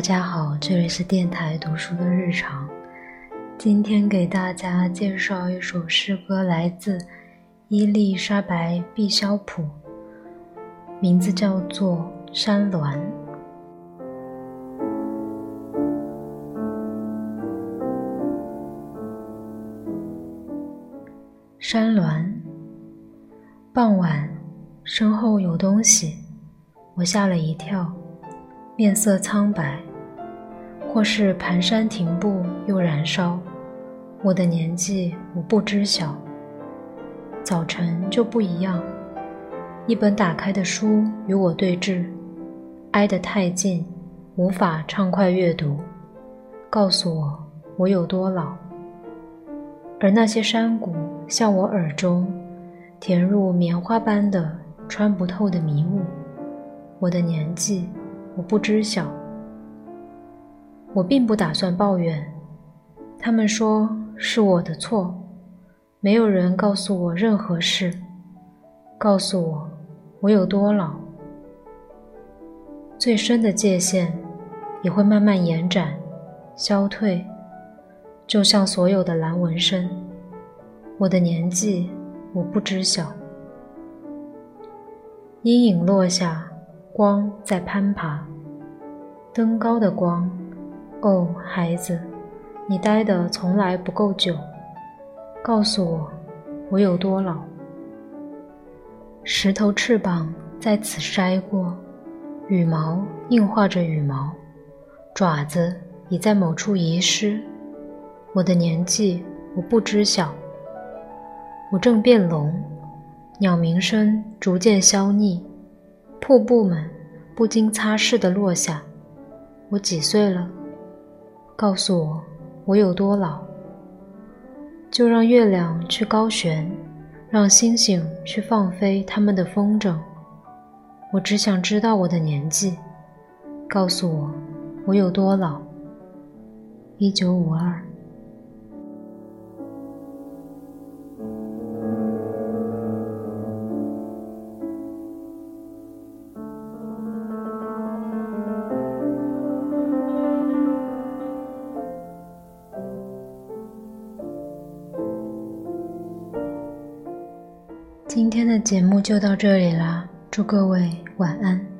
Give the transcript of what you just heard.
家好，这里是电台读书的日常。今天给大家介绍一首诗歌，来自伊丽莎白·毕肖普，名字叫做《山峦》。山峦，傍晚，身后有东西，我吓了一跳。面色苍白，或是蹒跚停步又燃烧。我的年纪我不知晓。早晨就不一样，一本打开的书与我对峙，挨得太近，无法畅快阅读。告诉我我有多老。而那些山谷向我耳中填入棉花般的穿不透的迷雾。我的年纪。我不知晓，我并不打算抱怨。他们说是我的错，没有人告诉我任何事，告诉我我有多老。最深的界限也会慢慢延展、消退，就像所有的蓝纹身。我的年纪我不知晓。阴影落下。光在攀爬，登高的光。哦，孩子，你待的从来不够久。告诉我，我有多老？石头翅膀在此筛过，羽毛硬化着羽毛，爪子已在某处遗失。我的年纪，我不知晓。我正变聋，鸟鸣声逐渐消匿。瀑布们不经擦拭的落下。我几岁了？告诉我，我有多老？就让月亮去高悬，让星星去放飞他们的风筝。我只想知道我的年纪。告诉我，我有多老？一九五二。今天的节目就到这里啦，祝各位晚安。